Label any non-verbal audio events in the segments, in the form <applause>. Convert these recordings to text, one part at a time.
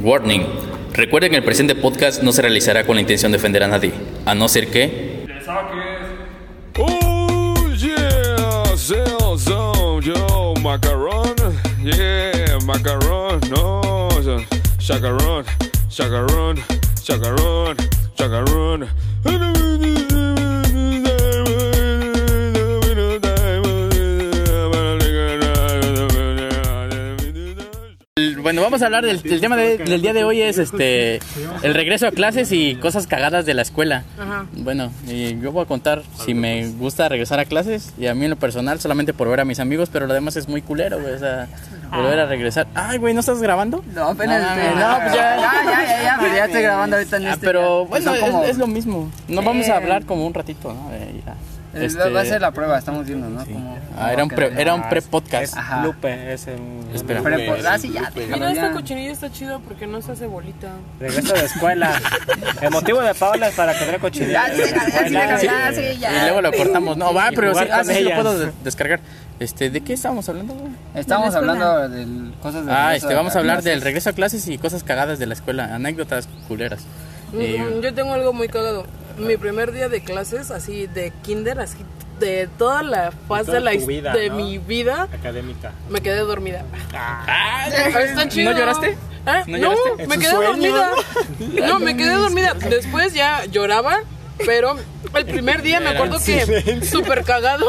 Warning. Recuerden que el presente podcast no se realizará con la intención de ofender a nadie, a no ser que... Oh yeah, no. Bueno, vamos a hablar del, del tema de- del día de hoy es este el regreso a clases y cosas cagadas de la escuela. Bueno, y yo voy a contar si me gusta regresar a clases y a mí en lo personal solamente por ver a mis amigos, pero lo demás es muy culero, güey, o sea, volver a regresar. Ay, güey, ¿no estás grabando? No, apenas. No, este, no, pues ya. ya, ya, ya, ya, pero ya estoy grabando ahorita en Ah, este. pero ya. bueno, es lo mismo. No vamos a Eh. hablar como un ratito, ¿no? Eh, ya. Eh, Este- Va a ser la prueba, estamos viendo, ¿no? Ah, era un pre, era un pre-podcast. Ajá. Lupe es un. Espera. Lupe. pues, ah, sí, ya, déjalo Mira, esta ya. cochinilla está chida porque no se hace bolita. Regreso de escuela. <laughs> El motivo de Paola es para que vea cochinilla. Ya, sí, ya, ya, sí, ya, sí, Y luego lo cortamos. No, va, pero sí, ah, con sí, sí lo puedo de- descargar. Este, ¿de qué estábamos hablando? Estamos De hablando de cosas de. Ah, este, vamos a hablar clases. del regreso a clases y cosas cagadas de la escuela, anécdotas culeras. Mm, Yo tengo algo muy cagado. Mi primer día de clases, así de kinder, así de toda la toda de, la vida, de ¿no? mi vida, Académica. me quedé dormida. Ah, <laughs> Está chido. ¿No lloraste? ¿Eh? ¿No No, lloraste? ¿En me quedé dormida. <laughs> No, me quedé dormida. Después ya lloraba, pero el primer día me acuerdo que súper cagado.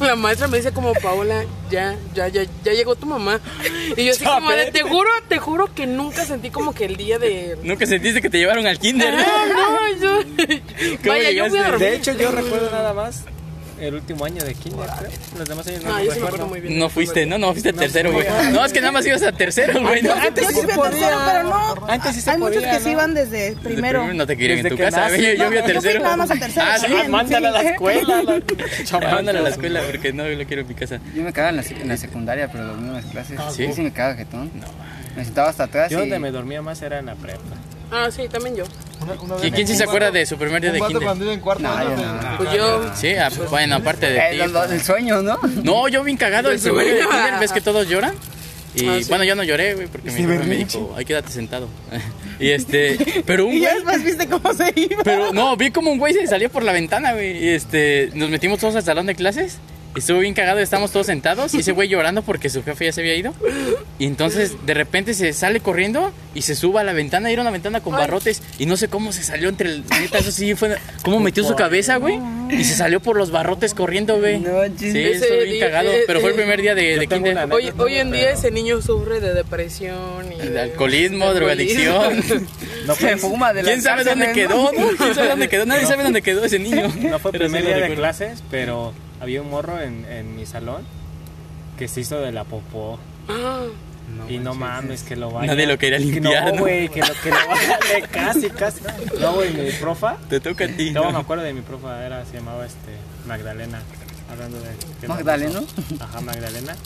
La maestra me dice como, Paola, ya, ya, ya, ya llegó tu mamá. Y yo así como de, te juro, te juro que nunca sentí como que el día de... Nunca sentiste que te llevaron al kinder. No, no, yo... Vaya, yo fui a dormir. De hecho, yo recuerdo nada más el último año de kinder, creo. Los demás años no Ah, los yo sí me recuerdo. acuerdo muy bien. No fuiste, no, no, fuiste tercero, güey. No, es que nada más ibas a tercero, güey. No, Antes sí se podía. pero no. Antes sí se Hay muchos podía, que ¿no? sí van desde primero. No te quieren en tu que casa, güey. Yo, ¿no? vi a Yo fui tercero. nada más a tercero. Ah, sí. también, Mándala a la escuela. la- <laughs> Ah, Mándala a la escuela porque no lo quiero en mi casa. Yo me cagaba en la, sec- en la secundaria, pero dormía en las clases. ¿sí? Sí, sí me cagaba jetón. Me sentaba hasta atrás. Yo y... donde me dormía más era en la prepa. Ah, sí, también yo. ¿Y quién sí se acuerda de su primer día de kinder? No, yo no. Pues yo... Sí, ah, bueno, aparte de Eh, ti. el sueño, ¿no? No, yo bien cagado el primer día de kinder, ves que todos lloran. Y Ah, sí. bueno, yo no lloré, güey, porque mi me dijo, ay, quédate sentado. <laughs> y este, pero un Y güey, después viste cómo se iba. pero no, vi como un güey se salió por la ventana, güey. Y este, nos metimos todos al salón de clases. Estuvo bien cagado, estábamos todos sentados y ese güey llorando porque su jefe ya se había ido. Y entonces de repente se sale corriendo y se sube a la ventana, y era una ventana con barrotes y no sé cómo se salió entre el... Neta, eso sí fue... ¿Cómo metió su cabeza, güey? Y se salió por los barrotes corriendo, güey. No, Sí, estuvo bien cagado, eh, pero fue el eh, primer día de, de kinder. una- Hoy, hoy en día ese niño sufre de depresión y De alcoholismo, de drogadicción. No Se fue, fuma de ¿Quién las sabe dónde quedó? ¿Quién sabe dónde quedó? Nadie sabe dónde quedó ese niño. no fue primer día de clases, pero había un morro en, en mi salón que se hizo de la popó. Ah, y no mames, que lo vaya. Nadie lo quería que limpiar, ¿no? No, güey, que lo que lo vaya de <laughs> casi, casi. No, güey, mi profa. Te toca a ti. No, ¿no? me acuerdo de mi profa, era, se llamaba este, Magdalena. Hablando de. ¿qué ¿Magdaleno? Ajá, Magdalena.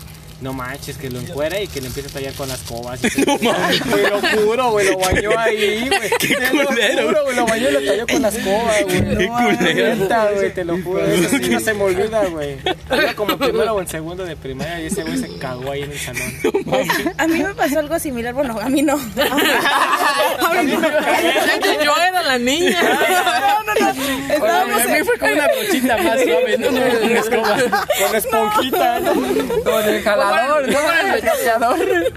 No manches, que lo encuera y que le empieza a tallar con las cobas. Y <laughs> no <laughs> mames. Te lo juro, güey, lo bañó ahí, güey. Qué Te lo juro, güey, lo bañó y lo talló con las cobas, güey. Qué No mames, culero. neta, güey, te lo juro. Eso sí no se me olvida, güey. Era como primero o en segundo de primaria y ese güey se cagó ahí en el salón. A mí me pasó algo similar. Bueno, a mí no. yo era la niña. Estábamos A mí fue como una brochita más suave, no, no. Con esponjita, ¿no? Con el ¿no? El.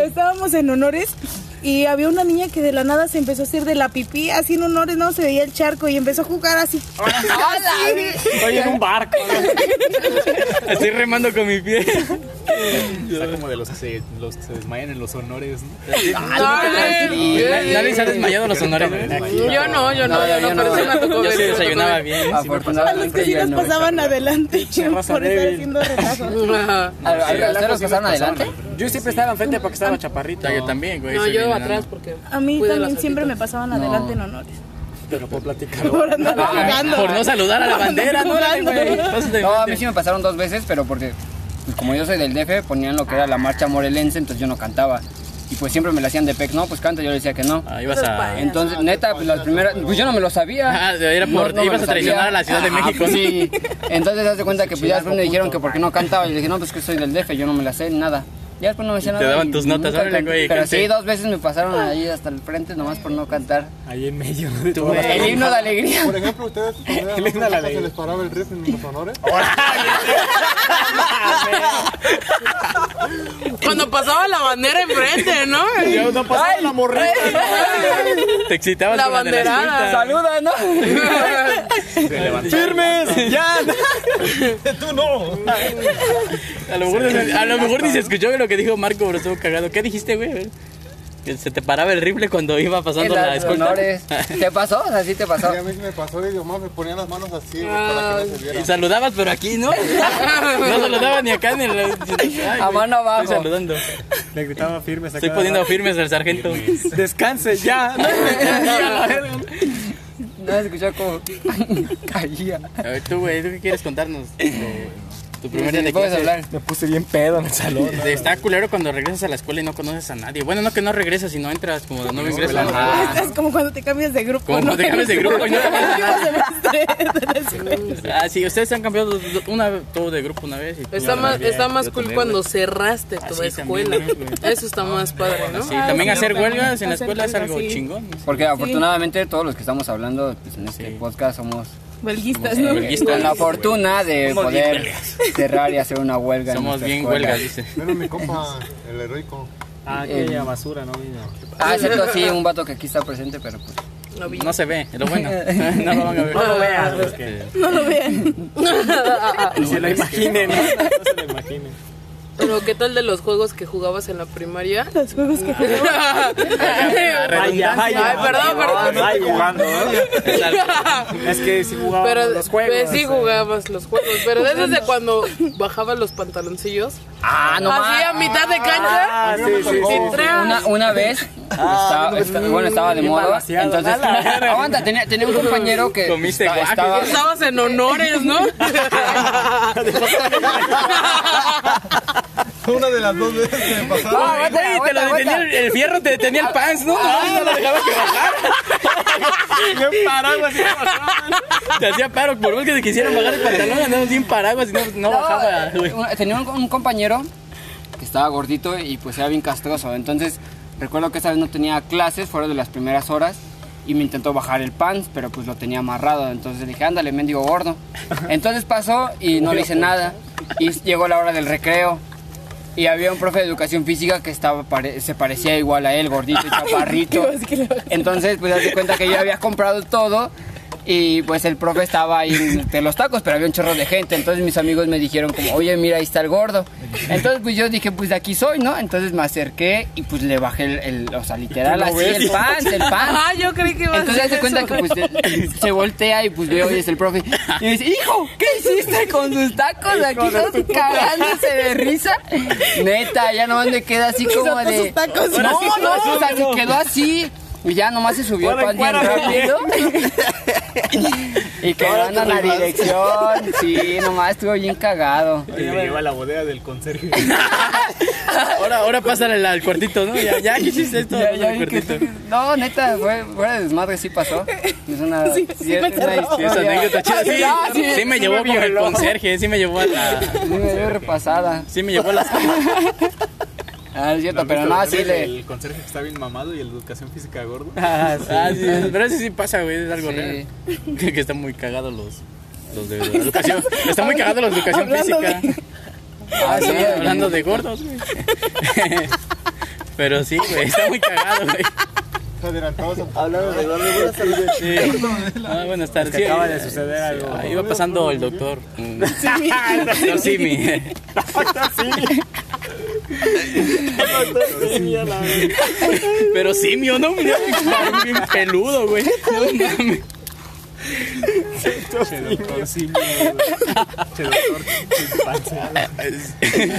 Estábamos en honores y había una niña que de la nada se empezó a hacer de la pipí, así en honores, no se veía el charco y empezó a jugar así. Estoy en un barco. ¿no? Estoy remando con mi pie. Está como de los que se, los que se desmayan en los honores. Nadie se ha desmayado en los honores. Yo no, yo no, yo no, me tocó Yo sí desayunaba bien. A los que sí yo nos no. pasaban adelante por estar haciendo. Ajá. ¿A- a- ¿Ustedes los pasaron adelante? Yo siempre estaba enfrente porque estaba chaparrito. Yo también, güey. No, yo atrás porque. A mí también siempre me pasaban adelante en honores. Pero por platicar. Por andar jugando. Por no saludar a la bandera, no, No, a mí sí me pasaron dos veces, pero porque pues, como yo soy del DF, ponían lo que era la marcha morelense, entonces yo no cantaba. Y pues siempre me la hacían de pec, no, pues canta, yo le decía que no. Ah, ibas a. Entonces, neta, pues las primeras, pues yo no me lo sabía. Ah, era por- ibas a traicionar sabía. a la Ciudad de México. Sí. Entonces, haz de cuenta que pues ya después me dijeron que por qué no cantaba. Y le dije, no, pues que soy del DF, yo no me la sé ni nada. Ya después no me hacían Te daban y tus notas, órale, güey, Pero gente. sí, dos veces me pasaron ahí hasta el frente nomás por no cantar. Ahí en medio de Tú, todo. güey. El himno de alegría. Por ejemplo, ustedes cuando eran da la se les paraba el rifle en los honores. <laughs> Cuando pasaba la bandera enfrente, ¿no? Yo no pasaba la morrita. Te excitabas La banderada. Saluda, ¿no? ¡Firmes! ¡Ya! <laughs> ¡Tú no! A lo mejor, a lo mejor ni se escuchó lo que dijo Marco, pero estuvo cagado. ¿Qué dijiste, güey? Que se te paraba el rifle cuando iba pasando la escolta. honores. <laughs> ¿Te pasó? O sea, sí te pasó. Y a mí me pasó y nomás me ponían las manos así güey, para que no se viera. Y saludabas, pero aquí, ¿no? <laughs> No saludabas ni acá ni en la... Ay, A mano abajo. Estoy saludando. Le gritaba firmes a Estoy poniendo firmes al sargento. Descanse ya. <laughs> No se escuchó como caía. A ver, tú, güey, ¿tú qué quieres contarnos? Tu primer día de puedes clase? hablar. Me puse bien pedo en el salón. Está culero cuando regresas a la escuela y no conoces a nadie. Bueno, no que no regresas, sino entras como de nuevo ingreso. <laughs> Es como cuando te cambias de grupo. Como ¿no? cuando te cambias de <laughs> grupo y no te. Ah, sí, ustedes se han cambiado una todo de grupo una vez. y Está más, está más cool cuando cerraste tu escuela. Eso está más padre, ¿no? Sí, también hacer también. huelgas en la Hacer escuela es algo chingón. Porque afortunadamente todos los que estamos hablando pues, en este podcast somos Huelguistas, ¿no? Huelguistas. con la fortuna de Somos poder cerrar y hacer una huelga. en Somos nuestra bien escuela. huelgas, dice. Menos mi compa, el heroico. Ah, aquella basura, no vino. Ah, cierto, sí, un vato que aquí está presente, pero pues. No. No se ve, es lo bueno. <laughs> No lo van a ver. No lo veas, pues, que No lo vean. <laughs> ni se lo imaginen. ¿no? No se lo imaginen. Pero ¿qué tal de los juegos que jugabas en la primaria? <laughs> Los juegos que jugaba. Vaya, <laughs> vaya. Ay, perdón, perdón. Vaya. jugando, Exacto. <laughs> Es que sí Pero los juegos. pues, sí eh. jugabas los juegos. Pero desde cuando bajabas los pantaloncillos. Ah, no Así a mitad de cancha. Ah, sí, sí. Una, una vez, estaba, esta- bueno, estaba de moda. Entonces, aguanta, tenía, tenía un compañero que Comiste estaba, Estabas en honores, ¿no? Una de las dos veces que me pasaba. Ah, aguanta, Güey, te lo detenía, el, el fierro te detenía el pants, ¿no? No, no lo dejaba que bajara. <laughs> Bien paraguas así Te hacía paro, por más que te quisieran bajar el pantalón, andamos sin paraguas y no, no bajaba, güey. un- tenía un, un compañero que estaba gordito y pues era bien castroso. Entonces, recuerdo que esa vez no tenía clases, fueron de las primeras horas. Y me intentó bajar el pants, pero pues lo tenía amarrado. Entonces dije, ándale, mendigo gordo. Entonces pasó y no le hice nada. Y llegó la hora del recreo. Y había un profe de educación física que estaba pare- se parecía igual a él, gordito y <laughs> chaparrito. Entonces, pues, hace cuenta que yo había comprado todo y pues el profe estaba ahí entre los tacos, pero había un chorro de gente. Entonces mis amigos me dijeron como, oye, mira, ahí está el gordo. Entonces, pues yo dije, pues de aquí soy, ¿no? Entonces me acerqué y pues le bajé el, el- o sea, literal, así, el pants, el pants. <laughs> Ah, yo creí que ibas Entonces hacer cuenta que pues se voltea y pues veo y es el profe. Y me dice, hijo, ¿qué hiciste con tus tacos? Aquí estás cagándose de risa. Neta, ya nomás me queda así como de. tacos. No, no, o sea, se quedó así. Y ya nomás se subió el pan bien rápido. <laughs> y quedando en la dirección. Sí, nomás estuvo bien cagado. Y me lleva a la bodega del conserje. <laughs> Ahora, ahora pásale al, al cuartito, ¿no? Ya, ya hiciste esto, Ya, ya al vi que cuartito. tú- <laughs> no, neta, fue, fuera de desmadre, sí pasó. Es una, Sí, sí me es una cerró. Sí, esa historia- anécdota chida. Sí, Ah, sí, sí me sí llevó con el violó. conserje, sí me llevó a la... Sí me dio repasada. Sí me llevó a las... Ah, es cierto, pero no, sí le... El conserje que está bien mamado y el de educación física gordo. <laughs> <laughs> Ah, sí, pero eso sí pasa, güey, es algo Sí. real. Que, <laughs> que están muy cagados los... Los de educación. Están muy cagados los de educación física. Ah, sí, Hablando de gordos, güey. Pero sí, güey, está muy cagado, güey. Adelantados a Hablando de tardes. Sí. Ah, buenas tardes. que Sí, acaba de suceder algo. ah, iba pasando el doctor. Mm. Doctor Simi. Pero simio, ¿no? Mira, bien peludo, güey. No mames.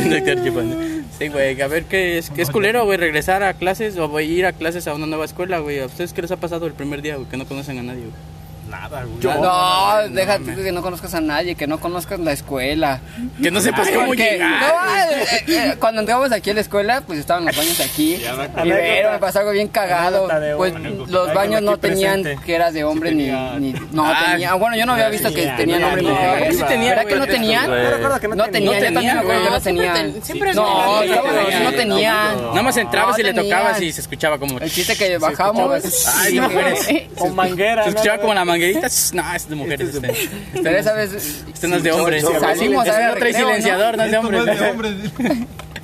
Doctor chimpancé. Sí, güey, a ver qué es, qué es culero, güey, regresar a clases o voy a ir a clases a una nueva escuela, güey. ¿A ustedes qué les ha pasado el primer día, güey, que no conocen a nadie, güey? Nada, güey. No, déjate que no conozcas a nadie, que no conozcas la escuela. Que no sepas cómo Porque, llegar. no, eh, eh, cuando entramos aquí a la escuela, pues estaban los baños aquí. <laughs> Y pero me pasó algo bien cagado. Pues los baños no tenían presente. que era de hombre ni, ni. No Ah, tenía. Bueno, yo no había visto que tenía, tenían hombre tenía, mujer. sí tenía, ¿Verdad que no tenían? Yo que no No tenía. yo también me acuerdo que no tenía. Siempre ten- siempre No, no no, tenía. no tenía. Nada más entrabas No y le tocabas y se escuchaba como. El chiste que bajamos. Ay, mujeres. Con manguera. Se ¿no? escuchaba como la manguerita. No, es de mujeres. Este, Pero esa vez. este no es de hombres. Salimos a Este ver no trae recreo, ¿no? silenciador, no es de hombres.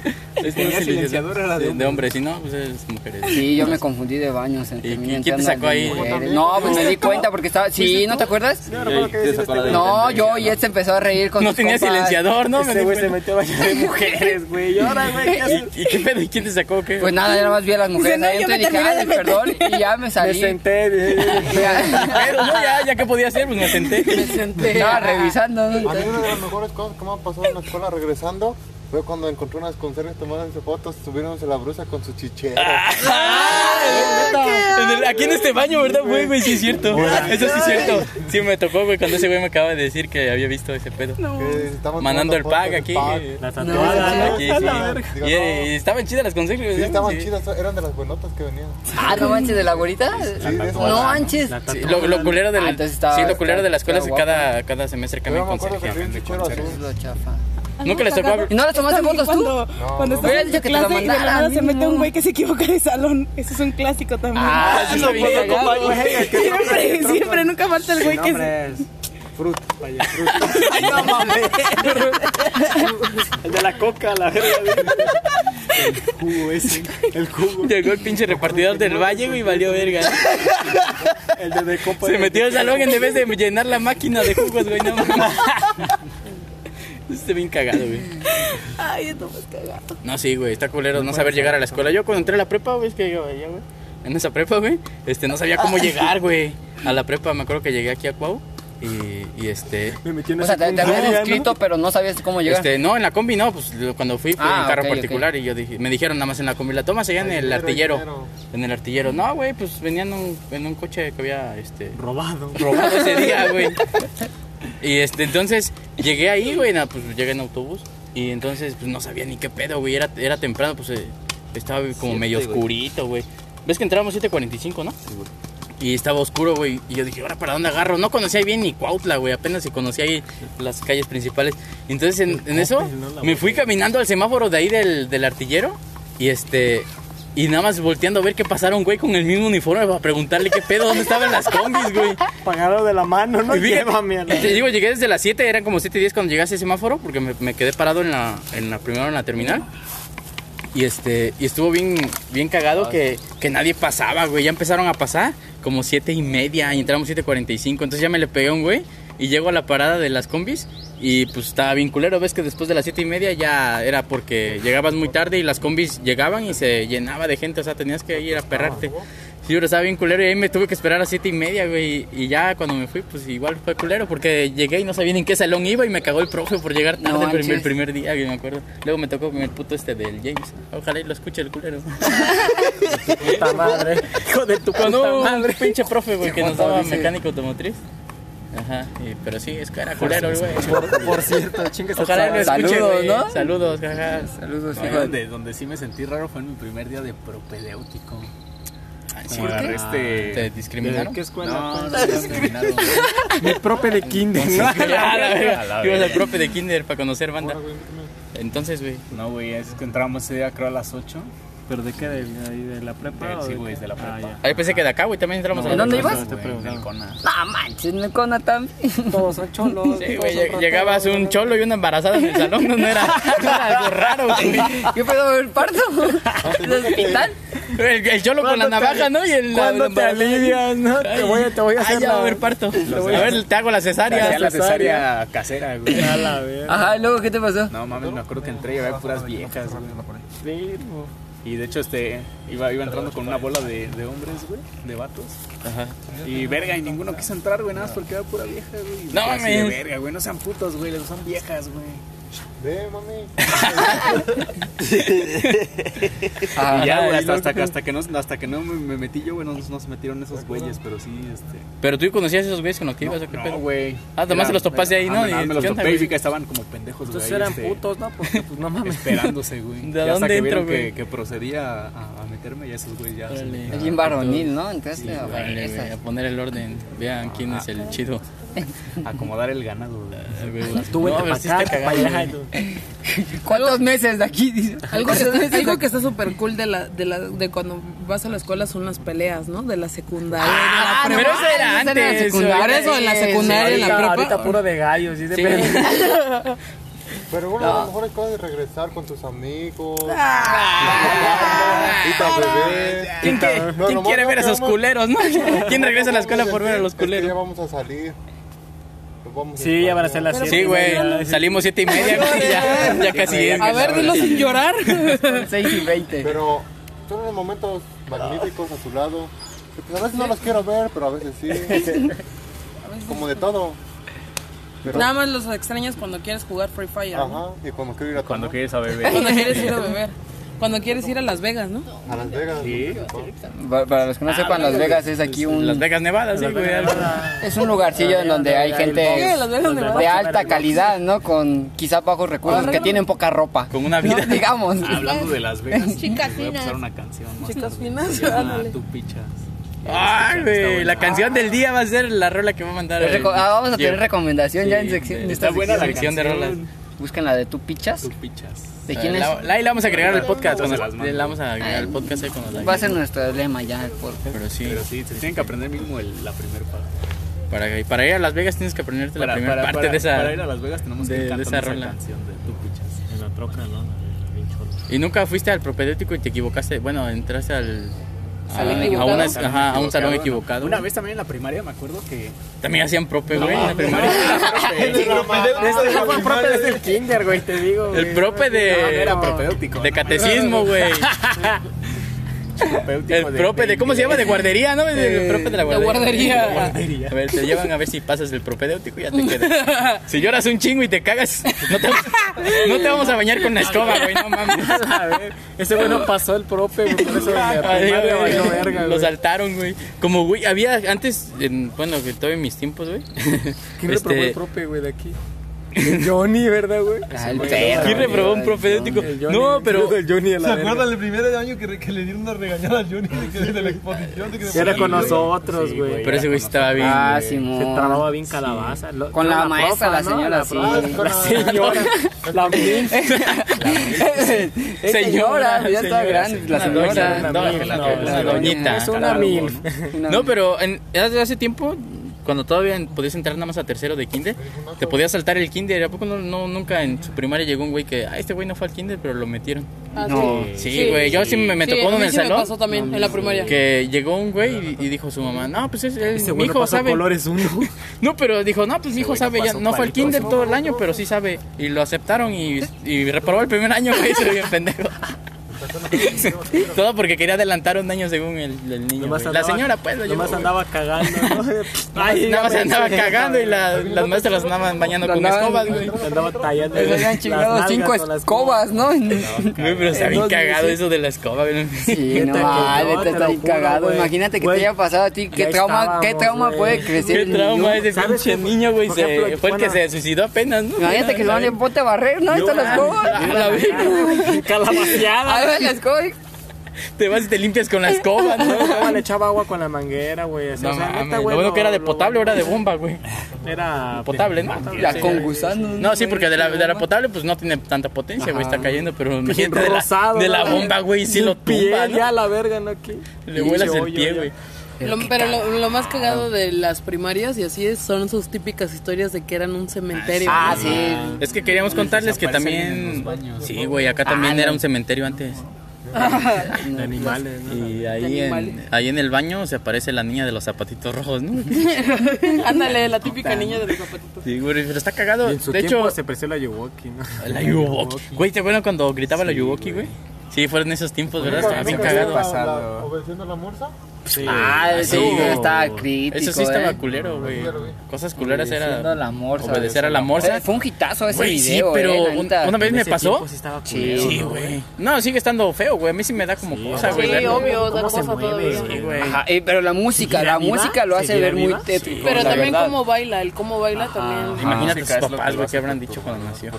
No <laughs> es de hombres. Este no es silenciador, era de Sí, de hombres. Si no, pues es mujeres. Sí, yo me confundí de baños. ¿Y quién te sacó ahí? mujeres. No, pues me di cuenta porque estaba. Sí, ¿no te acuerdas? Yo sí, este güey- No, yo y él se empezó a reír con No sus tenía compas. silenciador, ¿no? Ese güey se metió a bañar de <laughs> mujeres, güey. Y ahora, güey. ¿Y, ¿Y qué pedo? ¿Y quién te sacó? ¿Qué? Pues nada, yo nada más vi a las mujeres no, yo adentro me y dije, ay, meter". perdón, y ya me Me salí. senté. de- <laughs> Ya. Pero no, ya, ya que podía hacer, pues me senté. Me senté. Estaba revisando. ¿no? A mí una de las mejores cosas que me ha pasado en la escuela regresando fue cuando encontré unas conserjes tomándose fotos, subiéndose la brusa con su chichero. En el- aquí en este baño, ¿verdad, güey? Güey, sí es cierto. Eso sí es cierto. Sí me tocó, güey, cuando ese güey me acaba de decir que había visto ese pedo. estaban Mandando el pack aquí. La tatuada, ¿no? Aquí, sí. Y, no. y estaban chidas las consejos. Sí, estaban chidas, eran de las buenotas que venían. Ah, no manches, de la güerita. Esas. No manches. Lo, lo culero del, Ah, entonces estaba- sí, lo culero de la escuela es que cada, cada semestre Yo cambian azul. lo chafa. Nunca les tocó. ¿Y no les tomaste fotos tú? Cuando, cuando estás Hubieras en dicho que te la clase y de nada se mete un güey que se equivoca de salón. Ese es un clásico también. Ah, sí, está <laughs> bien siempre, siempre, nunca falta el güey que se... Fruit, vaya, fruit. <laughs> Ay, no mames. El de la coca, la verga. El jugo ese. El jugo. Llegó el pinche repartidor del valle, güey, y valió verga. El de, de copa. Se metió al salón en vez de llenar la máquina de jugos, güey, no mames. <laughs> Estoy bien cagado, güey. <laughs> Ay, esto más cagado. No, sí, güey, está culero no saber llegar a la escuela. Yo cuando entré a la prepa, güey, es que yo, ya, güey, en esa prepa, güey, este, no sabía cómo <laughs> llegar, güey. A la prepa, me acuerdo que llegué aquí a Cuau y, y este... Me metí en O sea, te, te habías secundaria, ¿no? pero no sabías cómo llegar. Este, no, en la combi no, pues cuando fui fue Ah, en carro particular y yo dije, me dijeron nada más en la combi, la tomas allá en el Artillero. En el artillero. No, güey, pues venían un- en un coche que había, este, Robado. robado ese día, güey. <laughs> Y este, entonces llegué ahí, güey, na, pues llegué en autobús. Y entonces, pues no sabía ni qué pedo, güey. Era, era temprano, pues eh, estaba como medio oscurito, güey. ¿Ves que entramos 7.45, no? Y estaba oscuro, güey. Y yo dije, ¿ahora para dónde agarro? No conocía bien ni Cuautla, güey. Apenas si conocía ahí las calles principales. Entonces, en, en eso, me fui caminando al semáforo de ahí del, del artillero. Y este. Y nada más volteando a ver que pasaron, güey, con el mismo uniforme para preguntarle qué pedo, dónde estaban las combis, güey. Pagado de la mano, ¿no? Y fíjate, Llévame a la... te digo, llegué desde las 7, eran como 7 y 10 cuando llegué a ese semáforo, porque me, me quedé parado en la, en la primera en la terminal. Y este, y estuvo bien, bien cagado que, que nadie pasaba, güey. Ya empezaron a pasar como 7 y media y entramos 7.45. Entonces ya me le pegué a un güey y llego a la parada de las combis y pues estaba bien culero. Ves que después de las 7 y media ya era porque llegabas muy tarde y las combis llegaban y se llenaba de gente. O sea, tenías que ir a perrarte. Sí, pero estaba bien culero y ahí me tuve que esperar a siete y media, güey. Y ya cuando me fui, pues igual fue culero porque llegué y no sabía ni en qué salón iba y me cagó el profe por llegar tarde No el, primer, el manches. primer día, que me acuerdo. Luego me tocó con el puto este del James. Ojalá y lo escuche el culero. puta madre. Hijo de tu puta un madre. pinche profe, güey, que nos daba mecánico automotriz. Ajá, y- pero sí, es que era culero, el güey. Por, por <laughs> cierto, chingue su Ojalá madre. escuche, Saludos, güey. ¿no? Saludos, jaja. Saludos, No, hijo de- donde, donde sí me sentí raro fue en mi primer día de propedéutico. Ay, sí, Como agarré este... ¿Te discriminaron? ¿Qué escuela? No, no me discriminaron. Mi profe de kinder, ¿no? Ah, <laughs> la verga. A la Ibas al profe de kinder para conocer banda. Entonces, güey. No, güey, es que entramos ese día creo a las 8. ¿Pero de qué? ¿De, ahí de la prepa? Eh, o sí, güey, de la prepa. Ah, ya. Ahí pensé que de acá, güey, también entramos a la ¿En dónde ibas? En el Cona. No manches, en el Cona también. Todos son cholos. Sí, güey, lleg- llegabas un cholo y una embarazada en el salón, no, no era, no era algo raro, güey. <laughs> ¿Qué pedo el parto? <laughs> ¿El hospital? El, el cholo con la ¿Cuándo te- navaja, ¿no? Y el la- ¿Cuándo la te alivias, no? Te Ay, voy a, te voy a ay, hacer ya va a la... haber parto. A ver, te hago la cesárea. La cesárea. casera, güey. A la. Ajá, ¿y luego qué te pasó? No mames, me acuerdo que entré y había puras viejas, güey. Y de hecho, este, iba, iba entrando con una bola de, de hombres, güey, de vatos. Ajá. Y verga, y ninguno quiso entrar, güey, nada más porque era pura vieja, güey. No mames. verga, güey, no sean putos, güey, son viejas, güey. Ve, mami. Ah, Y ya, güey, y hasta, hasta, que- hasta que no, hasta que no me, me metí yo, güey, no, no se metieron esos güeyes, pero sí, este... Pero tú conocías a esos güeyes con los que ibas qué No, pedo. güey. Ah, nomás se los topaste ahí, ¿no? Ah, Y, me los ¿qué onda, topé y estaban como pendejos, güey. Entonces eran este, putos, ¿no? Porque pues no mames. Esperándose, güey. <laughs> ¿De Y hasta dónde que entro, vieron güey? que, que procedía a, a meterme, ya esos güeyes ya... bien varonil, ¿no? Sí, a poner el orden. Vean quién es el chido. <laughs> acomodar el ganado. Ah. Tú vete No, para acá, para allá. ¿Cuántos meses de aquí? Algo que, ¿Cuántos está, algo que está súper cool de, la, de, la, de cuando vas a la escuela son las peleas, ¿no? De la secundaria, de la Ah, prepa. pero eso era Esa era la antes. secundaria. Eso, en la secundaria, en la Ahorita, prepa. ahorita puro de gallos. ¿sí? Sí. <laughs> Pero bueno, a lo mejor hay cosas de regresar con tus amigos. Ah. Y para beber. ¿Quién, No, quién quiere no ver a esos culeros, no? ¿Quién regresa a la escuela por ver a los Es que ya culeros? vamos a salir. Vamos a Sí, ya van a ser las España. siete. Sí, güey. Salimos siete y media, güey. Ya, <laughs> ya casi. A ver, dilo sin llorar. <laughs> 6 y 20. Pero son unos momentos magníficos a tu lado. pues, a veces no los quiero ver, pero a veces sí. <laughs> Como de todo. Pero, Nada más los extrañas cuando quieres jugar Free Fire. ¿no? Ajá, y cuando quiero ir a Cuando tomar quieres a beber. Cuando quieres ir a beber. Cuando quieres ir a Las Vegas, ¿no? a Las Vegas. Sí. Pa- Para los que no sepan, Las Vegas es aquí un... Las Vegas Nevada, sí, güey. Es un lugarcillo en donde hay gente Las Vegas Nevada. de alta calidad, ¿no? Con quizá bajos recursos, que tienen poca ropa. Con una ¿no? vida. Digamos. <laughs> Hablando de Las Vegas, Chicas voy a finas. pasar una canción. más Chicas finas, Se llama ándale. Tú pichas. Ay, güey. La canción del día va a ser la rola que va a mandar. el- ah, vamos a tener recomendación ya en sección. Está buena la sección. sección de rolas. Buscan la de tú pichas. Tú pichas. ¿De quién es? La, la, ahí la vamos a agregar al podcast. Las mando. la vamos a agregar al podcast ahí la Va a ser nuestro lema ya. Por... Pero sí, Pero sí, se tienen que aprender mínimo el- la primera parte. para, para ir a Las Vegas tienes que aprenderte la primera parte para- de esa. para ir a Las Vegas tenemos de- que ir esa cantando esa, rola. canción de Tú pichas. En la troca, ¿no? Y nunca fuiste al propedéutico y te equivocaste. Bueno, entraste al. A, ¿Salón a equivocado? una- ajá, a un salón equivocado. Una vez también en la primaria me acuerdo que También hacían prope, güey, en la primaria. El profe desde el kinder, güey, te digo. El prope No, no era de. propedéutico. De ¿no? catecismo, güey. <laughs> El prope de. ¿Cómo se llama? De guardería, ¿no? El prope de la De guardería. guardería. A ver, te llevan a ver si pasas el propedéutico y ya te <laughs> quedas. Si lloras un chingo y te cagas, no te, no te vamos a bañar con la escoba, güey, no mames. <laughs> A ver, ese güey no pasó el profe, güey, por eso valió verga, Lo saltaron, güey. Como, güey, había antes, en- bueno, que todavía en mis tiempos, güey. ¿Quién este, reprobó el profe, güey, de aquí? El Johnny, ¿verdad, güey? Ah, el perro. ¿Quién reprobó un Johnny, No, pero. El Johnny de la ¿Se acuerdan el primer año que, que le dieron una regañada a Johnny de, que, de la exposición? De que Sí, era con nosotros, Sí, güey. Pero ese güey estaba bien. Ah, güey. Simón. Se trababa bien calabaza. Lo- Con la maestra, la ¿no? señora, sí. profa, La señora. <laughs> La. Es <laughs> señora, ya está grande, la señora. doña, no, una doñita. Es una mil. No, pero en, hace hace tiempo, cuando todavía podías entrar nada más a tercero de kinder, te podías saltar el kinder. ¿A poco no, no- nunca en su primaria llegó un güey que, ah, este güey no fue al kinder, pero lo metieron? Ah, No. Sí, güey, yo sí me, me Sí, tocó en el sí me salón. pasó también en la primaria. Que llegó un güey y, y dijo su mamá, no, pues es, Ese mi no hijo sabe. colores uno. <laughs> No, pero dijo, no, pues mi hijo no sabe, ya no fue al kinder todo el año, pero sí sabe. Y lo aceptaron y, y reprobó el primer año, güey, <laughs> se bien pendejo. <laughs> Todo porque quería adelantar un año según el, el niño. Güey. La andaba- señora, pues, lo llevó, Nomás güey. andaba cagando, ¿no? <laughs> Ay, nada más andaba cagando y la- las maestras las andaban bañando con Andaban- escobas, güey. Andaba tallando. Les habían las chingado cinco escobas, ¿no? Güey, pero está bien cagado eso de la escoba, güey. Sí, no, vale, no, está lo bien cagado. Imagínate que te haya pasado a ti. ¿Qué trauma, qué trauma puede crecer Qué el trauma niño? ese ¿Sabes pinche niño, güey. Fue el que se suicidó apenas, ¿no? Imagínate que se van a ponte a barrer, ¿no? Ahí está la escoba. A la verga. Calabaceada. La escoba. Te vas y te limpias con la escoba, ¿no? <laughs> No, le echaba agua con la manguera, güey. así, No o sea, mames, neta, lo güey, bueno que era de potable o era de bomba, güey. Era Potable, ¿no? Ya Sí. con gusanos. No, sí, porque de la, de la güey. potable pues no tiene tanta potencia, güey, está cayendo, pero imagínate de la, de la bomba, güey, sí lo tumba, piel, ¿no? ya la verga, ¿no? Le vuelas el pie, ya. Lo- pero lo, lo más cagado de las primarias y así es, son sus típicas historias de que eran un cementerio. Ah, ¿no? sí. Es que queríamos contarles que también... Sí, güey, acá también Ah, era un cementerio antes. De animales, ¿no? Y ahí en, ahí en el baño se aparece la niña de los zapatitos rojos, ¿no? <laughs> Ándale, la típica niña de los zapatitos. Sí, güey, pero está cagado. Y en su De hecho, se apreció la Yuwoki, ¿no? la Yuwoki. Güey, ¿te acuerdas cuando gritaba la Yuwoki, güey? Sí, fueron esos tiempos, ¿verdad? Estaba bien ¿Nunca cagado. Pasado. ¿Obedeciendo la morsa? Sí. Ah, sí, sí, estaba crítico. Eso sí estaba ¿eh? culero, güey. Cosas culeras Obedeciendo era a la morsa. obedecer a la morsa. Eh, Fue un hitazo ese Güey, sí, video, pero eh, un- una vez En me pasó. sí estaba Sí, culero, Sí, ¿no? güey. No, sigue estando feo, güey. A mí sí me da como cosa, güey. Sí, obvio, da ¿Cómo se cosa todavía. Sí, eh, pero la música, ¿Seguirá la viva? música lo hace ¿Seguirá ver muy tétrico. Pero también verdad. cómo baila, el cómo baila también. Imagínate sus papás, güey, que habrán dicho cuando nació.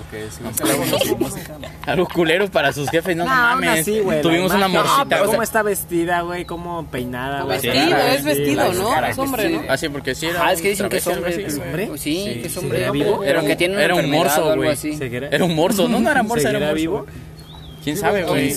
Algo culero para sus jefes, no, mames. Tuvimos una sea, cómo está vestida, güey, cómo peinada, güey. Vestido, cara, es vestido, ¿no? cara, Es hombre, ¿no? Ah, sí, porque sí era. Ah, es que dicen que es hombre. ¿Es hombre? Sí, Sí, que es hombre. ¿Era vivo? Pero Era que un- tiene una era un morso, güey. Era un morso, no, no era morso, era ¿Seguirá un vivo? ¿Quién sabe, güey?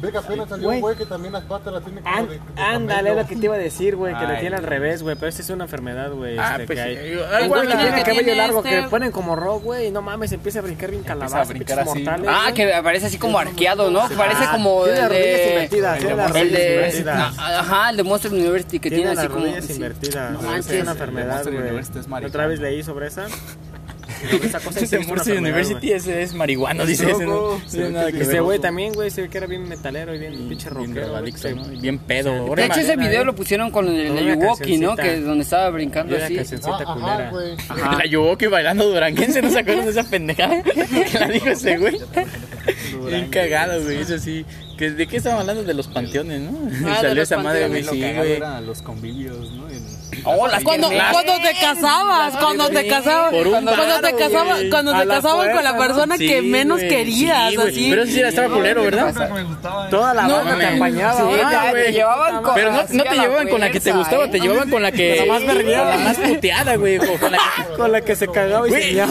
Ve que apenas salió un güey que también las patas las tiene como de. de Ándale, es lo que te iba a decir, güey, que le Ay, tiene al revés, güey, pero esta es una enfermedad, güey, Ah, este, pues, que hay. Un algo güey que tiene que cabello tiene largo, este- que ponen como rock, güey, y no mames, empieza a brincar bien calabaza, brincar pinches así. mortales, Ah, que aparece así como arqueado, ¿no? Parece como Tiene las rodillas de... invertidas, tiene las El rodillas de... invertidas. Ah, Ajá, el de Monster University que tiene, Tiene así las como... rodillas sí. invertidas, No güey, manches. es una enfermedad, güey. Otra vez leí sobre esa. Esa cosa es Morse University ese es marihuano, dice ese, ¿no? Ese güey también, güey, se ve que era bien metalero y bien pinche Bien rockero. Bien pedo. De hecho, ese video lo pusieron con el Yuwoki, ¿no? Que donde estaba brincando así. Ah, ajá, culera. <laughs> La Yuwoki bailando duranguense, ¿no se acuerdan de esa pendejada? <laughs> Que la dijo ese güey. Bien cagado, güey, eso sí. Que- ¿De qué estaban hablando? De los panteones, ¿no? Ah, <laughs> Salió esa madre, güey, sí, güey. los convivios, ¿no? Oh, las Cuando, te casabas, cuando te casabas, cuando te güey. cuando te la casaban con la persona que Sí, menos querías, así. Pero eso sí estaba culero, ¿verdad? Toda la No, banda te güey. llevaban con Pero no, te llevaban con la que te gustaba, te llevaban con la que. Con la más la más puteada, güey. Con la que se cagaba y se.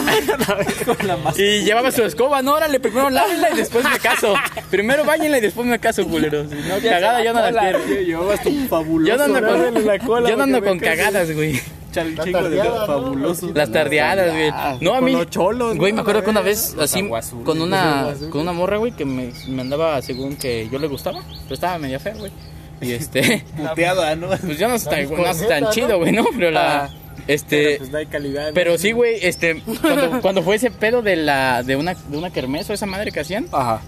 Con la más. Y llevaba su escoba, no, órale, primero lávenla y después me caso. Primero bañenla y después me caso, culeros. No, cagada yo no la quiero. Llevabas tu fabuloso. Yo no ando con, la no con cagadas, güey. Chal- La tardeada, ¿no? fabuloso. Las tardeadas, güey. No, a Con mí. los cholos, Güey, ¿no? me acuerdo que una vez, así, con una, con una morra, güey, que me, me andaba según que yo le gustaba. Pero estaba media fea, güey. Y este. <laughs> Puteada, ¿no? Pues yo no estoy tan, no estoy tan chido, güey, ¿no? Pero la. Este. Pues da calidad. ¿no? Pero sí, güey, este, cuando, cuando fue ese pedo de la, de una, de una kermés o esa madre que hacían, Ajá.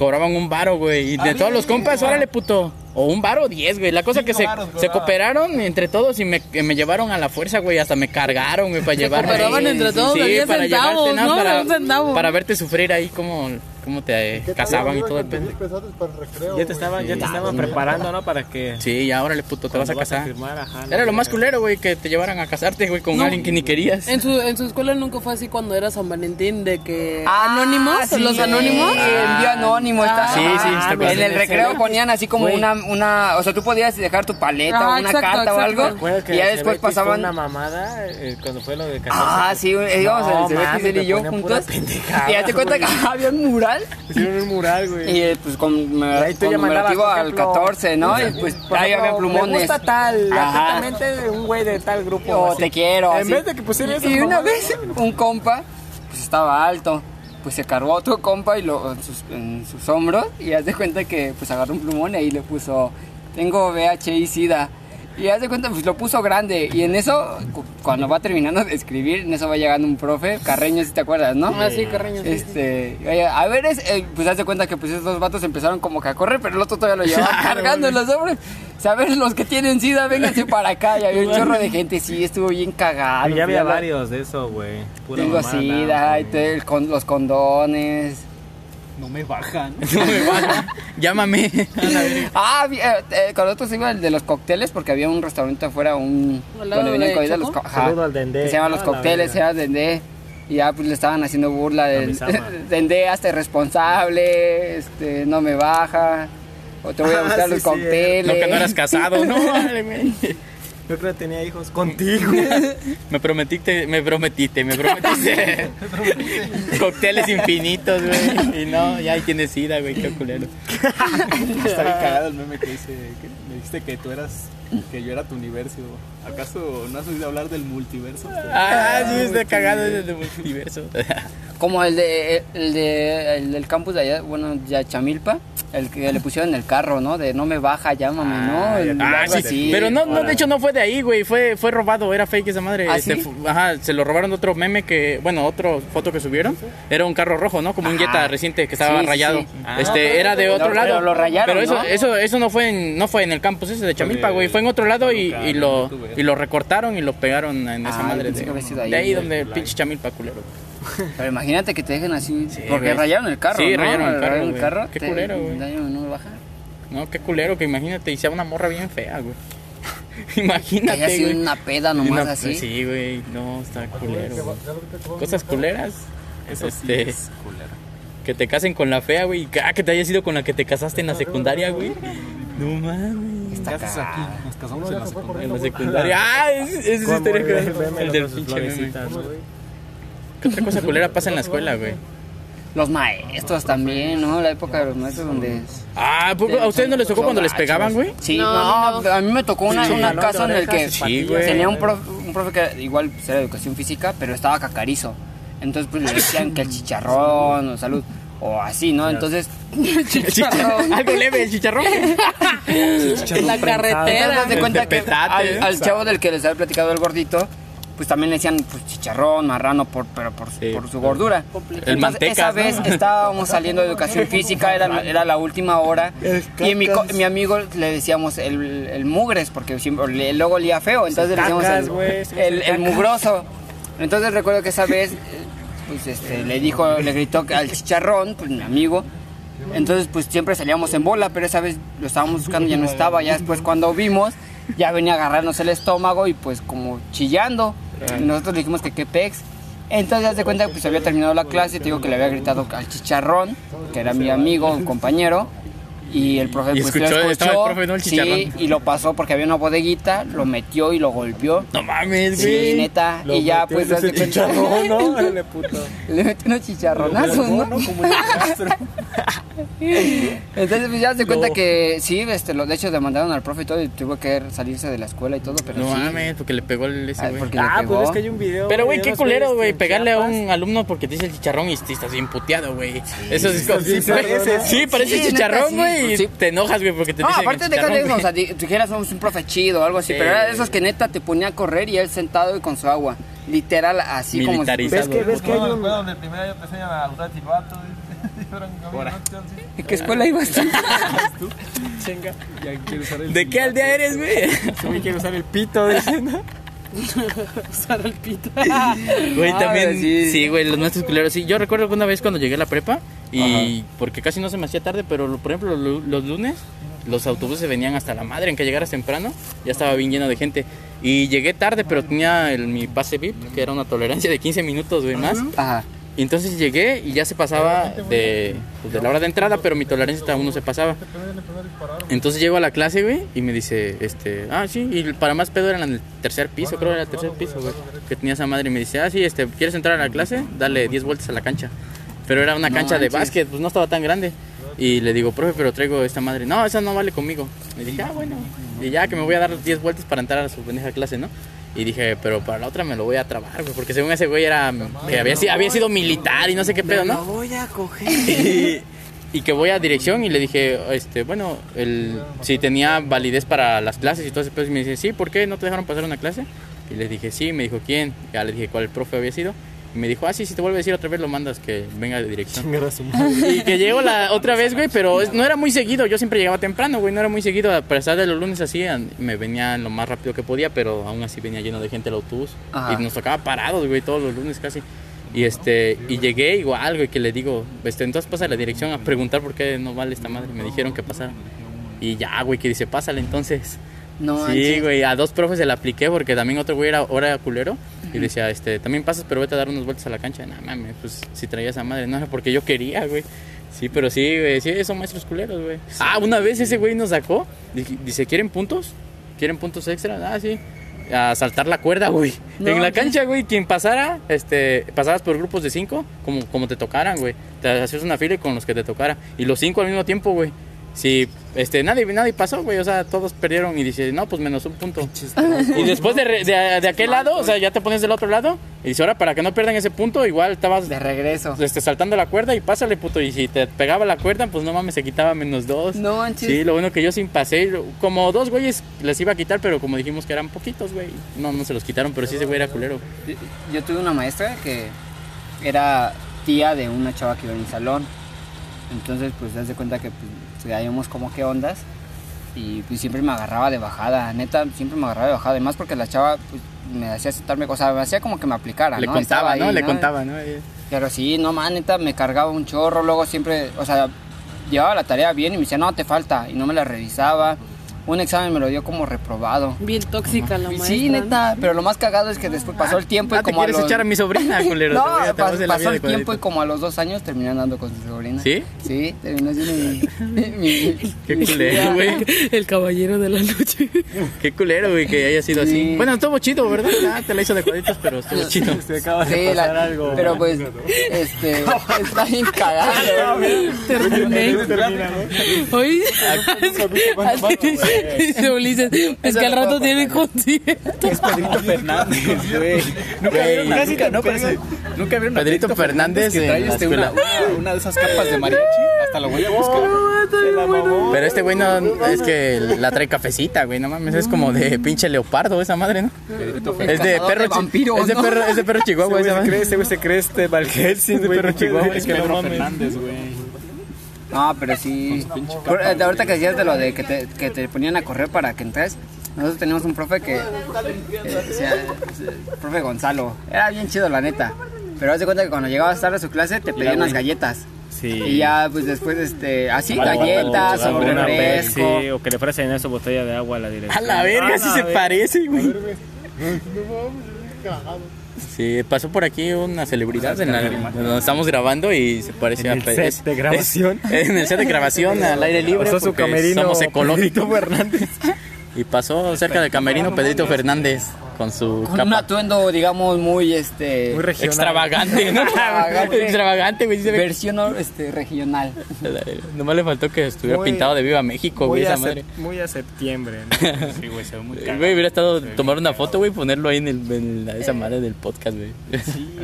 Cobraban un varo, güey, y de todos los compas, órale, puto, o un varo diez, güey, la cosa que se, cooperaron entre todos y me, llevaron a la fuerza, güey, hasta me cargaron, güey, para llevarme. cooperaban entre todos, sí, de 10 para centavos, llevarte, para verte sufrir ahí como, como te eh, ¿Qué tal? cazaban y todo recreo, Ya te estaban, ya te estaban preparando, ¿no? Para que. Sí, ya, órale, puto, te vas a casar. firmar, ajá, Era lo más culero, güey, que te llevaran a casarte, güey, con No. alguien que ni querías. En su, en su escuela nunca fue así cuando era San Valentín, de que Ah, anónimos, sí, los anónimos. el envío anónimo está. Sí, sí, está en el recreo ponían así como una, una, o sea, tú podías dejar tu paleta Ah, o una exacto, carta o algo y ya después pasaban. una mamada eh, cuando fue lo de 14. Ah, sí, íbamos él y yo juntos. Y ya te cuenta que <laughs> había un mural Hicieron un mural, güey. y eh, pues con, Ahí tú conmemorativo por al ejemplo, 14, ¿no? Y pues ahí había plumones. Me gusta tal, de un güey de tal grupo. O así. te quiero. En así. vez de que pusieran esas Y una mamadas, vez un compa, pues estaba alto. Pues se cargó a otro compa y lo, en, sus, en sus hombros y haz de cuenta que pues agarró un plumón y ahí le puso, tengo VH y SIDA. Y haz de cuenta, pues lo puso grande. Y en eso, cu- cuando va terminando de escribir, en eso va llegando un profe, Carreño, si te acuerdas, ¿no? Ah, sí, Carreño, sí, Este, oye, a ver, es, eh, pues haz de cuenta que pues esos dos vatos empezaron como que a correr, pero el otro todavía lo llevaba <laughs> cargando en los hombros. Saber los que tienen SIDA, vénganse para acá. Y había un chorro de gente, sí, estuvo bien cagado. Y ya había varios de eso, güey. Pura Tengo mamada, SIDA, y güey. te- el con, los condones. No me bajan. No me baja. Llámame. Ah, eh, eh, con nosotros iba el de los cócteles porque había un restaurante afuera, un ¿Al lado donde venían de comida los al Dendé. se llaman los Ah, cócteles, verga. era Dendé. Y ya pues le estaban haciendo burla del. <laughs> Dendé hasta irresponsable, este, no me baja. O te voy a Ah, buscar sí, los sí, cócteles. No, que no eras casado, no, <laughs> vale. Yo creo que tenía hijos contigo. <laughs> Me prometiste, me prometiste, me prometiste. <laughs> Cócteles infinitos, güey. Y no, ya hay quien sida, güey, qué culero. <laughs> Está bien cagado el meme que dice que me dijiste que tú eras que yo era tu universo. ¿Acaso no has oído hablar del multiverso? Ah, sí, está cagado el multiverso. Como el de el de el del campus de allá, bueno, Yachamilpa, El que le pusieron en el carro, ¿no? De no me baja, llámame, ¿no? El- Ah, algo sí, así. pero no, no, de hecho no fue de ahí, güey, fue, fue robado, era fake esa madre. ¿Ah, Este, sí? ajá, se lo robaron de otro meme que, bueno, otro foto que subieron, era un carro rojo, ¿no? Como un. Jetta reciente que estaba Sí, sí, rayado. sí. Este, era de otro Lo- lado. pero lo rayaron, Pero eso, ¿no? eso, eso no fue en, no fue en el campus ese de Chamilpa, güey, fue en otro lado y, y lo, y lo recortaron y lo pegaron en esa Ah, madre de, sido ahí, de ahí donde pinche Chamilpa culero. Pero imagínate que te dejen así. porque rayaron el carro. Sí, ¿no? rayaron el carro. Qué te- culero, güey. daño, no me baja. No, qué culero que imagínate y sea una morra bien fea, güey. Que <laughs> imagínate, haya sido güey. una peda nomás Una- así. Sí, güey, no, está culero. güey. Cosas culeras. Eso sí este, es culero. Que te casen con la fea, güey. y que- Ah, que te hayas ido con la que te casaste en la secundaria, güey. No mames. Está ¿Qué haces aquí? Nos casamos en la secundaria. En la secundaria. Ah, esa es historia que el del pinche. ¿Qué otra cosa culera pasa en la escuela, güey? Los maestros también, ¿no? La época de los maestros donde... Ah, ¿por- ¿a ustedes no les tocó cuando les pegaban, güey? Sí, No, no, a mí me tocó una, Sí, una casa en el que Sí, güey. tenía un profe, un profe que igual pues, era de educación física, pero estaba cacarizo. Entonces pues le decían que el chicharrón o salud o así, ¿no? Entonces <laughs> chicharrón. Algo leve, el chicharrón. <laughs> En la carretera. Entonces, haz de cuenta que petate, al, al chavo del que les había platicado el gordito, pues también le decían pues, chicharrón, marrano, por, pero por, Sí. por su gordura. El Entonces, Esa ¿no? vez <laughs> estábamos saliendo de educación física, era, era la última hora, y mi, co- mi amigo le decíamos el, el mugres, porque siempre, le- luego olía feo, entonces le decíamos el, mugroso. Entonces recuerdo que esa vez, pues este, le dijo, le gritó que al chicharrón, pues mi amigo, entonces pues siempre salíamos en bola, pero esa vez lo estábamos buscando y ya no estaba. Ya después cuando vimos, ya venía a agarrarnos el estómago y pues como chillando. Y nosotros dijimos que qué pex. Entonces se cuenta que pues había terminado la clase, te digo que le había gritado al chicharrón, que era mi amigo, un compañero. Y el profe Y pues escuchó, lo estaba el escuchó, profe, ¿no? El sí, y lo pasó porque había una bodeguita, lo metió y lo golpeó. No mames, Sí, güey. neta. y ya pues haz de cuenta- chicharrón, ¿no? <laughs> Órale, puto. le metió unos chicharronazos, ¿no? Como el rastro. <laughs> Entonces, pues ya se cuenta que sí, este, lo, de hecho demandaron al profe y todo y tuvo que salirse de la escuela y todo, pero No sí. mames, porque le pegó el ese, Ah, güey. porque le Ah, pegó. pues es que hay un video. Pero, güey, qué culero, güey, en pegarle a un alumno porque te dice el chicharrón y te estás bien puteado, güey. Eso es como... sí, Sí, parece, sí, sí, chicharrón, sí. güey, y Sí. te enojas, güey, porque te No, dicen aparte de eso, o sea, di- tú dijeras somos un profe chido o algo así, Sí. pero era de esos que neta te ponía a correr y él sentado y con su agua. Literal, así como si- Militarizado. ¿Ves que, ves que hay un... donde primero te enseñan a usar silbato. <laughs> ¿En qué escuela ibas? <laughs> Chinga. Ya quiero usar el ¿De qué aldea eres, güey? Yo quiero usar el pito, dice, ¿no? <laughs> Usar el pito. <laughs> Güey, también, sí. güey, los maestros culeros. Sí, yo recuerdo que una vez cuando llegué a la prepa, y porque casi no se me hacía tarde, pero lo- por ejemplo, lo- los lunes, los autobuses venían hasta la madre, en que llegaras temprano, ya estaba bien lleno de gente. Y llegué tarde, pero tenía el- mi pase VIP, que era una tolerancia de 15 minutos, güey, más. Ajá. Y entonces llegué y ya se pasaba de, pues, de la hora de entrada, pero mi tolerancia aún no se pasaba. Entonces llego a la clase, güey, y me dice, este, ah, sí, y para más pedo era en el tercer piso, creo que era el tercer piso, güey, que tenía esa madre. Y me dice, ah, sí, este, ¿quieres entrar a la clase? Dale 10 vueltas a la cancha. Pero era una cancha de básquet, pues no estaba tan grande. Y le digo, profe, pero traigo esta madre. No, esa no vale conmigo. Y dije, ah, bueno. Y ya que me voy a dar 10 vueltas para entrar a su pendeja clase, ¿no? Y dije, pero para la otra me lo voy a trabar, güey. Porque según ese güey era. que había, si- había sido militar y no sé qué pedo, ¿no? voy a coger. <laughs> y, y que voy a dirección y le dije, este, bueno, el, si tenía validez para las clases y todo ese pedo. Y me dice, sí, ¿por qué no te dejaron pasar una clase? Y le dije, sí, me dijo, ¿quién? Ya le dije cuál profe había sido. Y me dijo, ah, sí, si te vuelve a decir otra vez, lo mandas que venga de dirección. Y que llego la <laughs> otra vez, güey, pero no era muy seguido. Yo siempre llegaba temprano, güey, no era muy seguido. A pesar de los lunes así, me venía lo más rápido que podía, pero aún así venía lleno de gente el autobús. Ajá. Y nos tocaba parados, güey, todos los lunes casi. Y este, y llegué igual, güey, que le digo, este, entonces pasa a la dirección a preguntar por qué no vale esta madre. Me dijeron que pasara. Y ya, güey, que dice, pásale entonces. No sí, güey, a dos profes se la apliqué porque también otro güey era, era culero. Y decía, este, también pasas, pero vete a dar unas vueltas a la cancha. No mames, pues si traía esa madre, no era porque yo quería, güey. Sí, pero sí, güey, sí, son maestros culeros, güey. Ah, una vez ese güey nos sacó. Dice, ¿quieren puntos? ¿Quieren puntos extra? Ah, sí. A saltar la cuerda, güey. No, en la cancha, güey, quien pasara, este, pasabas por grupos de cinco, como, como te tocaran, güey. Te hacías una fila y con los que te tocara. Y los cinco al mismo tiempo, güey. Sí, este, nadie, nadie pasó, güey, o sea, todos perdieron y dice, no, pues menos un punto. Y después de, re- de, de aquel lado, o sea, ya te pones del otro lado y dice, ahora para que no pierdan ese punto, igual estabas De regreso. este, saltando la cuerda y pásale, puto. Y si te pegaba la cuerda, pues no mames, se quitaba menos dos. No manches. Sí, lo bueno que yo sin pasé, como dos güeyes les iba a quitar, pero como dijimos que eran poquitos, güey. No, no se los quitaron, pero sí ese güey era culero. Yo, yo tuve una maestra que era tía de una chava que iba en mi salón. Entonces, pues, das de cuenta que pues, sabíamos como qué ondas. Y pues siempre me agarraba de bajada, neta, siempre me agarraba de bajada. Además, porque la chava pues, me hacía sentarme, o sea, me hacía como que me aplicara, Le ¿no? contaba, ¿no? Le contaba, ¿no? Pero sí, no man, neta, me cargaba un chorro, luego siempre, o sea, llevaba la tarea bien y me decía, no, te falta, y no me la revisaba. Un examen me lo dio como reprobado. Bien tóxica la maestra. sí, neta, pero lo más cagado es que después pasó el tiempo Ah, y te como a quieres los... echar a mi sobrina, culero. No, te a- te pas- pasó el tiempo y como a los dos años terminé andando con su sobrina. ¿Sí? Sí, terminó siendo mi... mi- mi- Qué culero, güey. El caballero de la noche. Qué culero, güey, que haya sido así. Sí. Bueno, estuvo chido, ¿verdad? Ah, te la hizo de cuadritos, pero estuvo chido. Se acaba de Sí, pasar la- algo. pero pues, este, está bien cagado. Terminé. termina, ¿no? Hoy. <laughs> Dice Ulises, es que al rato tiene concierto. Es Pedrito <laughs> Fernández, güey. Nunca vieron, Güey. nunca, no, parece- nunca vieron a Pedrito Fernández que trae este, una, una, de esas capas de mariachi. Hasta lo voy a buscar. Pero este güey no es que la trae cafecita, güey, no mames, es como de pinche leopardo esa madre, ¿no? Es de perro, de chi- vampiros, es de perro, es de perro chihuahua Ese güey se cree, ese güey se cree este Helsing, de perro ¿qué chihuahua? Es que no Pedro mames. Fernández, güey. No, pero sí. Por- eh, de ahorita que decías de lo de que te, que te ponían a correr para que entres, nosotros teníamos un profe que. eh, eh, profe Gonzalo. Era bien chido, la neta. Pero haz de cuenta que cuando llegabas tarde a su clase te pedían unas galletas. Sí. Y ya, pues después, este, así, Vale, galletas vale, o refresco. Pepsi, o que le ofrecen eso botella de agua a la A dirección. la verga, sí se parece, güey. Cagado. Sí, pasó por aquí una celebridad en la, donde estamos grabando y se parecía En el set de grabación. es- en el set de grabación <laughs> al aire libre. Pasó su camerino Somos ecológicos. Pedrito Fernández. Y pasó cerca del camerino Pedrito Fernández con su Con un capa atuendo, digamos, muy, este, Muy regional. extravagante, ¿no? Extravagante. <laughs> extravagante, güey. sí versión este, regional. <laughs> Nomás le faltó que estuviera Muy- pintado de Viva México, güey, Muy esa a, madre. muy a septiembre. ¿no? <laughs> Sí, güey, se ve muy Güey, hubiera estado tomar una foto, güey, y ponerlo ahí en, el, en la- esa madre del podcast, güey.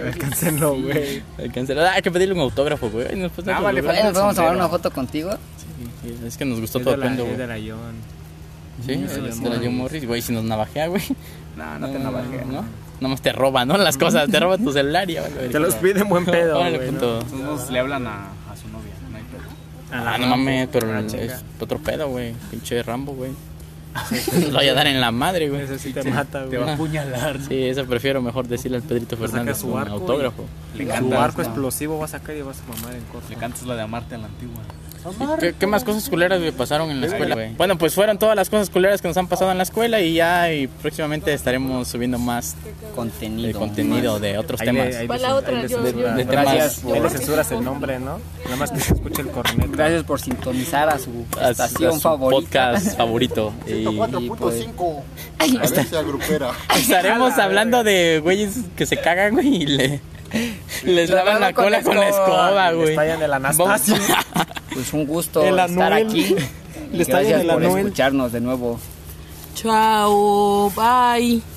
Alcáncenlo, güey. Alcanzar- Ah, hay que pedirle un autógrafo, güey. Ay, nos Ah, vale, lugar. Bueno, ¿podemos tomar una foto contigo? Sí, Es que nos gustó Es todo el güey. Sí, es de la John Morris, güey. Si nos navajea, güey. No, no te navajea. ¿no? Nomás te roba, ¿no? Las cosas, te roba tu celular y Te los pide en buen pedo, güey, ¿no? Entonces le hablan a, a su novia, no hay pedo. Ah, no mames, pero es otro pedo, güey. Pinche Rambo, güey. Lo voy a dar en la madre, güey. Ese sí te mata, Te güey. va a apuñalar. Sí, eso prefiero mejor decirle al Pedrito Fernández su un autógrafo. Le Su arco explosivo va a sacar y vas a mamar en corto. le cantas la de amarte a la antigua. ¿Qué, qué más cosas culeras me pasaron en la escuela, güey? Bueno, pues fueron todas las cosas culeras que nos han pasado en la escuela y ya y próximamente estaremos subiendo más Contenido. de contenido de otros Ahí temas. le- ahí la ahí otra, yo- de Gracias temas Ahí le censuras el nombre, ¿no? Nada más que se escuche el corneto. Gracias por sintonizar a su a- a estación su favorita. podcast favorito. <laughs> Y 4.5. Agencia grupera. estaremos hablando de güeyes que se cagan, güey, y le, <laughs> les lavan la cola la con la escoba. güey. estallan el Anastasio. <laughs> Pues un gusto El estar Anuel. aquí. Le está Gracias el por Anuel. escucharnos de nuevo. Chao, bye.